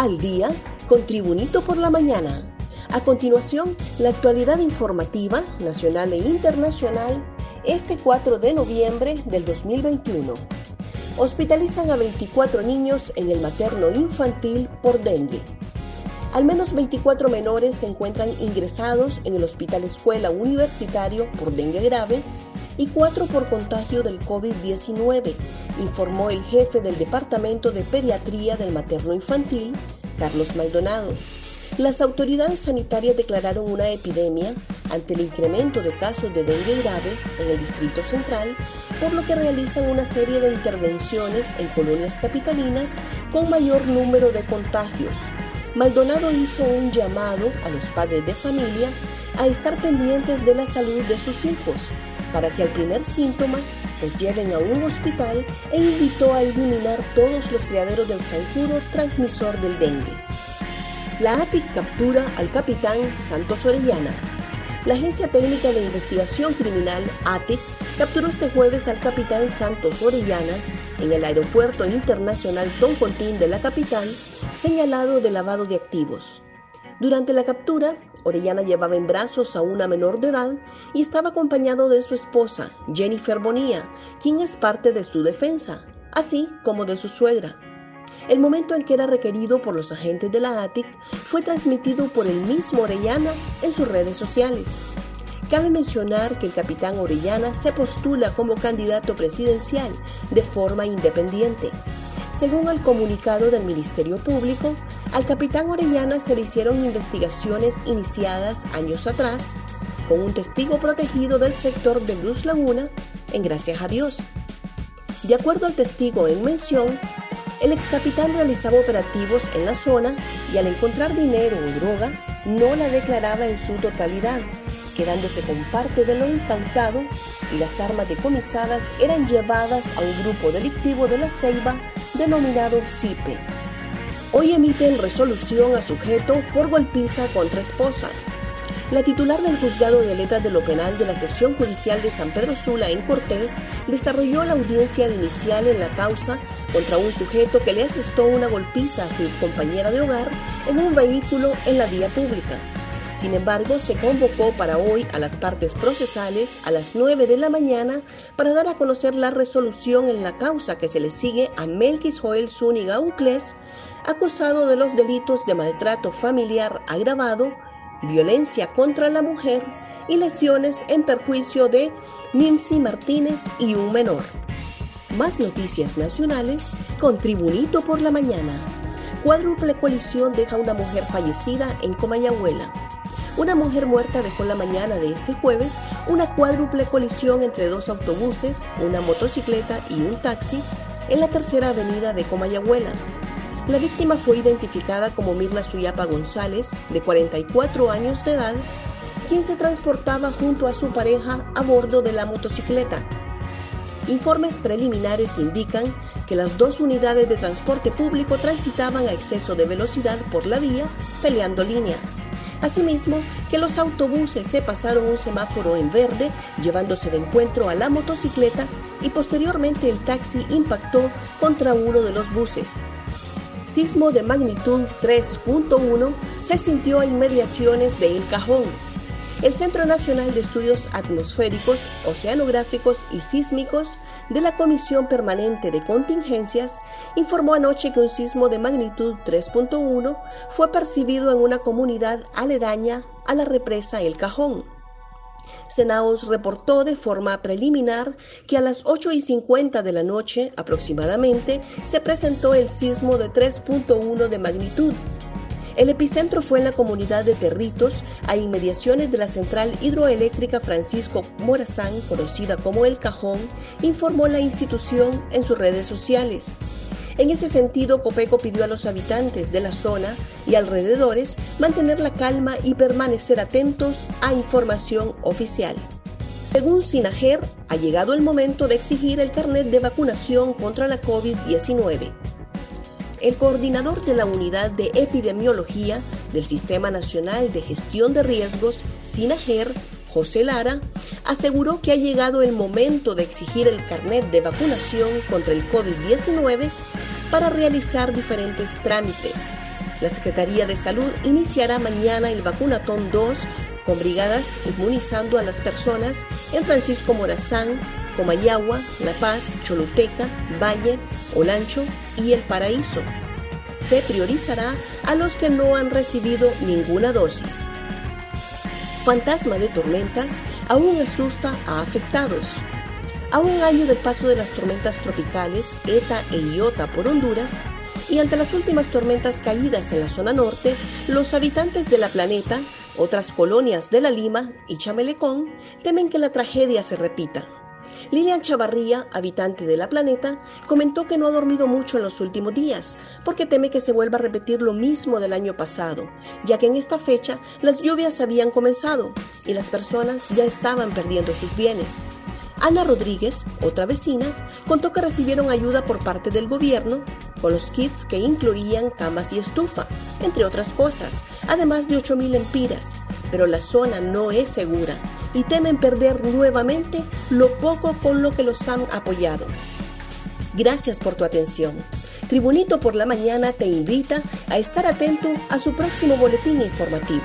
Al día con Tribunito por la mañana. A continuación, la actualidad informativa nacional e internacional este 4 de noviembre del 2021. Hospitalizan a 24 niños en el materno infantil por dengue. Al menos 24 menores se encuentran ingresados en el Hospital Escuela Universitario por dengue grave y 4 por contagio del COVID-19, informó el jefe del Departamento de Pediatría del Materno Infantil, Carlos Maldonado. Las autoridades sanitarias declararon una epidemia ante el incremento de casos de dengue grave en el Distrito Central, por lo que realizan una serie de intervenciones en colonias capitalinas con mayor número de contagios. Maldonado hizo un llamado a los padres de familia a estar pendientes de la salud de sus hijos para que al primer síntoma los lleven a un hospital e invitó a eliminar todos los criaderos del zancudo transmisor del dengue. La ATIC captura al capitán Santos Orellana. La Agencia Técnica de Investigación Criminal, ATIC, capturó este jueves al capitán Santos Orellana en el Aeropuerto Internacional Toncontín de la capital, señalado de lavado de activos. Durante la captura, Orellana llevaba en brazos a una menor de edad y estaba acompañado de su esposa, Jennifer Bonilla, quien es parte de su defensa, así como de su suegra. El momento en que era requerido por los agentes de la ATIC fue transmitido por el mismo Orellana en sus redes sociales. Cabe mencionar que el capitán Orellana se postula como candidato presidencial de forma independiente. Según el comunicado del Ministerio Público, al capitán Orellana se le hicieron investigaciones iniciadas años atrás con un testigo protegido del sector de Luz Laguna en Gracias a Dios. De acuerdo al testigo en mención, el ex capitán realizaba operativos en la zona y al encontrar dinero o droga no la declaraba en su totalidad, quedándose con parte de lo incautado y las armas decomisadas eran llevadas a un grupo delictivo de la Ceiba denominado CIPE. Hoy emiten resolución a sujeto por golpiza contra esposa. La titular del juzgado de letras de lo penal de la sección judicial de San Pedro Sula en Cortés desarrolló la audiencia inicial en la causa contra un sujeto que le asestó una golpiza a su compañera de hogar en un vehículo en la vía pública. Sin embargo, se convocó para hoy a las partes procesales a las 9 de la mañana para dar a conocer la resolución en la causa que se le sigue a Melquis Joel Zúñiga Ucles, acusado de los delitos de maltrato familiar agravado, violencia contra la mujer y lesiones en perjuicio de Nancy Martínez y un menor. Más noticias nacionales con Tribunito por la Mañana. Cuádruple colisión deja una mujer fallecida en Comayagüela. Una mujer muerta dejó la mañana de este jueves una cuádruple colisión entre dos autobuses, una motocicleta y un taxi en la tercera avenida de Comayagüela. La víctima fue identificada como Mirna Suyapa González, de 44 años de edad, quien se transportaba junto a su pareja a bordo de la motocicleta. Informes preliminares indican que las dos unidades de transporte público transitaban a exceso de velocidad por la vía, peleando línea. Asimismo, que los autobuses se pasaron un semáforo en verde, llevándose de encuentro a la motocicleta y posteriormente el taxi impactó contra uno de los buses. Sismo de magnitud 3.1 se sintió a inmediaciones de El Cajón, el Centro Nacional de Estudios Atmosféricos, Oceanográficos y Sísmicos de la Comisión Permanente de Contingencias informó anoche que un sismo de magnitud 3.1 fue percibido en una comunidad aledaña a la represa El Cajón. Senaos reportó de forma preliminar que a las 8 y 50 de la noche aproximadamente se presentó el sismo de 3.1 de magnitud el epicentro fue en la comunidad de Territos, a inmediaciones de la central hidroeléctrica Francisco Morazán, conocida como El Cajón, informó la institución en sus redes sociales. En ese sentido, Copeco pidió a los habitantes de la zona y alrededores mantener la calma y permanecer atentos a información oficial. Según Sinajer, ha llegado el momento de exigir el carnet de vacunación contra la COVID-19 el coordinador de la Unidad de Epidemiología del Sistema Nacional de Gestión de Riesgos, SINAGER, José Lara, aseguró que ha llegado el momento de exigir el carnet de vacunación contra el COVID-19 para realizar diferentes trámites. La Secretaría de Salud iniciará mañana el vacunatón 2 con brigadas inmunizando a las personas en Francisco Morazán, Comayagua, La Paz, Choluteca, Valle, Olancho y El Paraíso. Se priorizará a los que no han recibido ninguna dosis. Fantasma de tormentas aún asusta a afectados. A un año del paso de las tormentas tropicales ETA e IOTA por Honduras, y ante las últimas tormentas caídas en la zona norte, los habitantes de la planeta, otras colonias de la Lima y Chamelecón, temen que la tragedia se repita. Lilian Chavarría, habitante de la planeta, comentó que no ha dormido mucho en los últimos días, porque teme que se vuelva a repetir lo mismo del año pasado, ya que en esta fecha las lluvias habían comenzado y las personas ya estaban perdiendo sus bienes. Ana Rodríguez, otra vecina, contó que recibieron ayuda por parte del gobierno con los kits que incluían camas y estufa, entre otras cosas, además de 8.000 empiras. Pero la zona no es segura y temen perder nuevamente lo poco con lo que los han apoyado. Gracias por tu atención. Tribunito por la Mañana te invita a estar atento a su próximo boletín informativo.